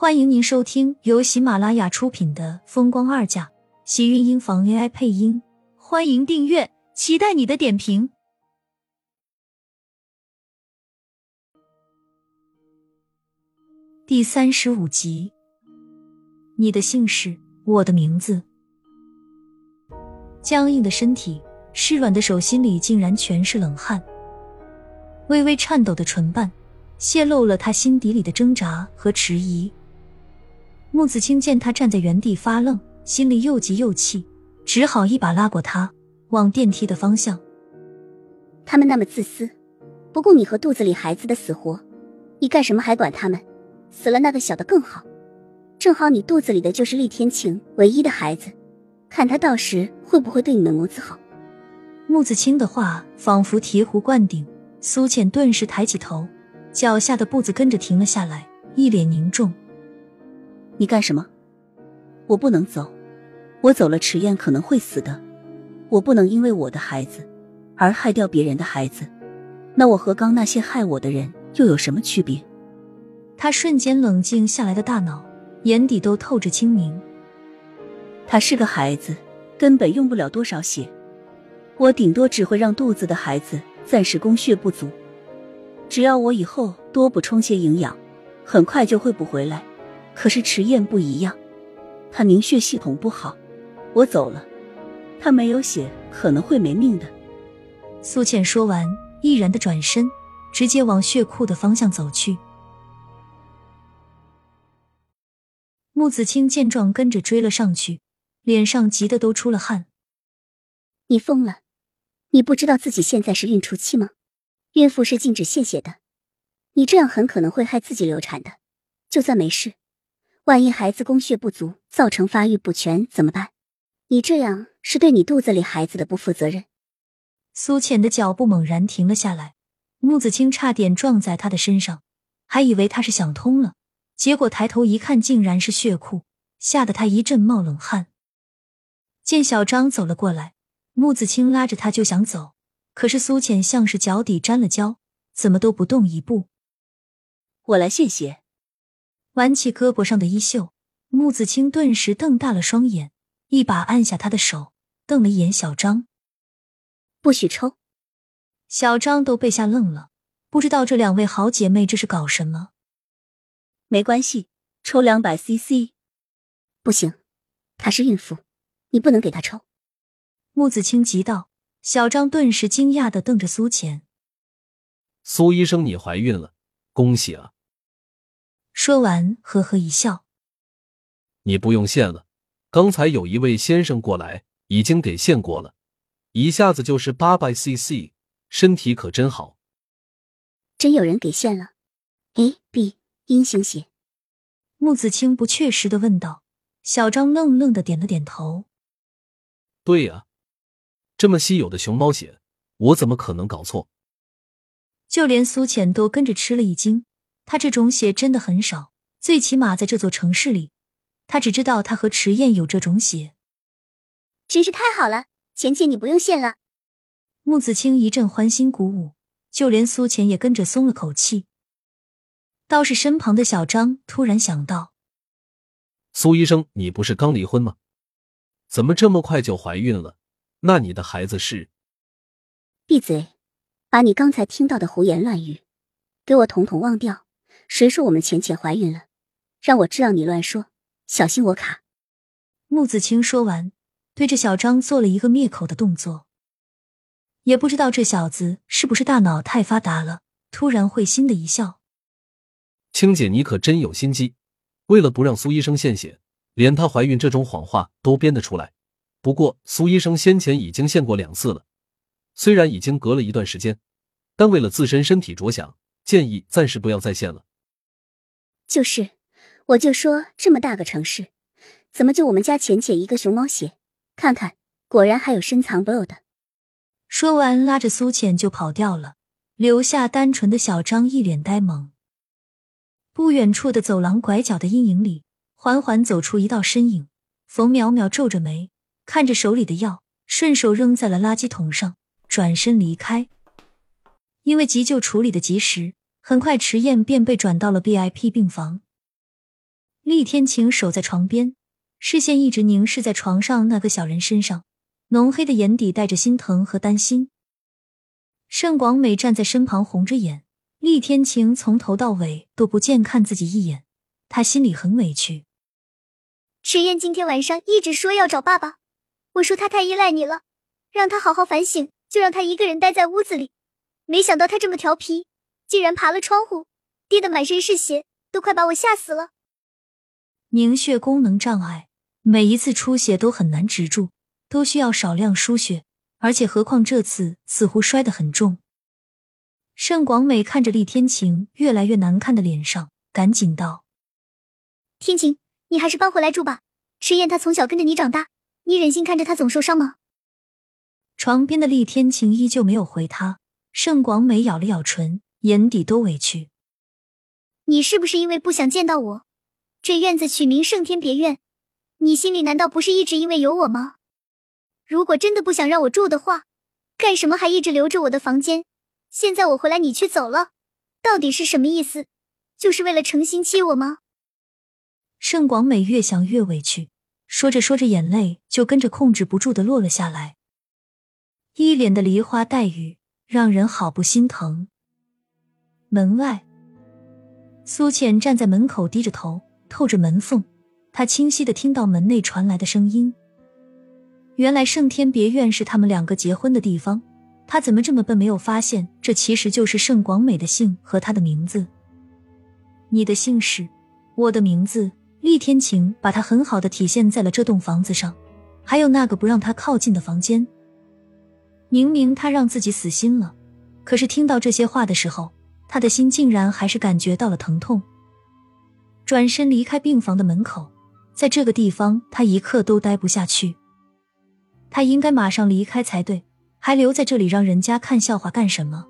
欢迎您收听由喜马拉雅出品的《风光二嫁》，喜运音房 AI 配音。欢迎订阅，期待你的点评。第三十五集，你的姓氏，我的名字。僵硬的身体，湿软的手心里竟然全是冷汗，微微颤抖的唇瓣，泄露了他心底里的挣扎和迟疑。穆子清见他站在原地发愣，心里又急又气，只好一把拉过他，往电梯的方向。他们那么自私，不顾你和肚子里孩子的死活，你干什么还管他们？死了那个小的更好，正好你肚子里的就是厉天晴唯一的孩子，看他到时会不会对你们母子好。穆子清的话仿佛醍醐灌顶，苏浅顿时抬起头，脚下的步子跟着停了下来，一脸凝重。你干什么？我不能走，我走了迟燕可能会死的，我不能因为我的孩子而害掉别人的孩子。那我和刚那些害我的人又有什么区别？他瞬间冷静下来的大脑，眼底都透着清明。他是个孩子，根本用不了多少血，我顶多只会让肚子的孩子暂时供血不足。只要我以后多补充些营养，很快就会补回来。可是迟燕不一样，她凝血系统不好，我走了，她没有血，可能会没命的。苏倩说完，毅然的转身，直接往血库的方向走去。穆子清见状，跟着追了上去，脸上急得都出了汗。你疯了？你不知道自己现在是孕初期吗？孕妇是禁止献血的，你这样很可能会害自己流产的。就算没事。万一孩子供血不足，造成发育不全怎么办？你这样是对你肚子里孩子的不负责任。苏浅的脚步猛然停了下来，穆子清差点撞在他的身上，还以为他是想通了，结果抬头一看，竟然是血库，吓得他一阵冒冷汗。见小张走了过来，穆子清拉着他就想走，可是苏浅像是脚底沾了胶，怎么都不动一步。我来献血。挽起胳膊上的衣袖，穆子清顿时瞪大了双眼，一把按下他的手，瞪了一眼小张：“不许抽！”小张都被吓愣了，不知道这两位好姐妹这是搞什么。没关系，抽两百 CC。不行，她是孕妇，你不能给她抽。穆子清急道。小张顿时惊讶的瞪着苏浅：“苏医生，你怀孕了，恭喜啊！”说完，呵呵一笑：“你不用献了，刚才有一位先生过来，已经给献过了，一下子就是八百 CC，身体可真好。”真有人给献了？A、B 阴性血？穆子清不确实的问道。小张愣愣的点了点头：“对呀，这么稀有的熊猫血，我怎么可能搞错？”就连苏浅都跟着吃了一惊。他这种血真的很少，最起码在这座城市里，他只知道他和迟燕有这种血，真是太好了！浅浅，你不用谢了。穆子清一阵欢欣鼓舞，就连苏浅也跟着松了口气。倒是身旁的小张突然想到：“苏医生，你不是刚离婚吗？怎么这么快就怀孕了？那你的孩子是？”闭嘴！把你刚才听到的胡言乱语，给我统统忘掉！谁说我们浅浅怀孕了？让我知道你乱说，小心我卡！穆子清说完，对着小张做了一个灭口的动作。也不知道这小子是不是大脑太发达了，突然会心的一笑。青姐，你可真有心机，为了不让苏医生献血，连她怀孕这种谎话都编得出来。不过苏医生先前已经献过两次了，虽然已经隔了一段时间，但为了自身身体着想，建议暂时不要再献了。就是，我就说这么大个城市，怎么就我们家浅浅一个熊猫血？看看，果然还有深藏不露的。说完，拉着苏浅就跑掉了，留下单纯的小张一脸呆萌。不远处的走廊拐角的阴影里，缓缓走出一道身影。冯淼淼皱着眉，看着手里的药，顺手扔在了垃圾桶上，转身离开。因为急救处理的及时。很快，迟燕便被转到了 BIP 病房。厉天晴守在床边，视线一直凝视在床上那个小人身上，浓黑的眼底带着心疼和担心。盛广美站在身旁，红着眼。厉天晴从头到尾都不见看自己一眼，他心里很委屈。迟燕今天晚上一直说要找爸爸，我说他太依赖你了，让他好好反省，就让他一个人待在屋子里。没想到他这么调皮，竟然爬了窗户，跌得满身是血，都快把我吓死了。凝血功能障碍，每一次出血都很难止住，都需要少量输血。而且，何况这次似乎摔得很重。盛广美看着厉天晴越来越难看的脸上，赶紧道：“天晴，你还是搬回来住吧。迟燕她从小跟着你长大，你忍心看着她总受伤吗？”床边的厉天晴依旧没有回他。盛广美咬了咬唇，眼底都委屈：“你是不是因为不想见到我？这院子取名盛天别院，你心里难道不是一直因为有我吗？”如果真的不想让我住的话，干什么还一直留着我的房间？现在我回来你却走了，到底是什么意思？就是为了诚心欺我吗？盛广美越想越委屈，说着说着，眼泪就跟着控制不住的落了下来，一脸的梨花带雨，让人好不心疼。门外，苏浅站在门口，低着头，透着门缝，她清晰的听到门内传来的声音。原来盛天别院是他们两个结婚的地方，他怎么这么笨，没有发现这其实就是盛广美的姓和他的名字。你的姓氏，我的名字，厉天晴把他很好的体现在了这栋房子上，还有那个不让他靠近的房间。明明他让自己死心了，可是听到这些话的时候，他的心竟然还是感觉到了疼痛。转身离开病房的门口，在这个地方他一刻都待不下去。他应该马上离开才对，还留在这里让人家看笑话干什么？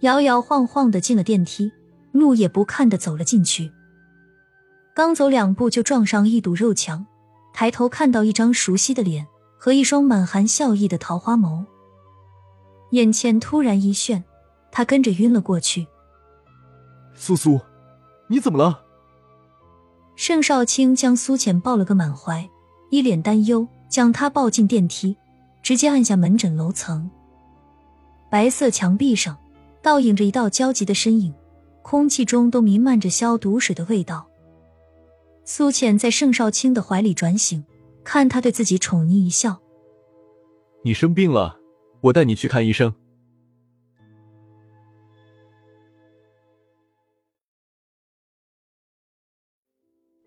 摇摇晃晃的进了电梯，路也不看的走了进去。刚走两步就撞上一堵肉墙，抬头看到一张熟悉的脸和一双满含笑意的桃花眸，眼前突然一眩，他跟着晕了过去。苏苏，你怎么了？盛少卿将苏浅抱了个满怀，一脸担忧。将他抱进电梯，直接按下门诊楼层。白色墙壁上倒映着一道焦急的身影，空气中都弥漫着消毒水的味道。苏浅在盛少卿的怀里转醒，看他对自己宠溺一笑：“你生病了，我带你去看医生。”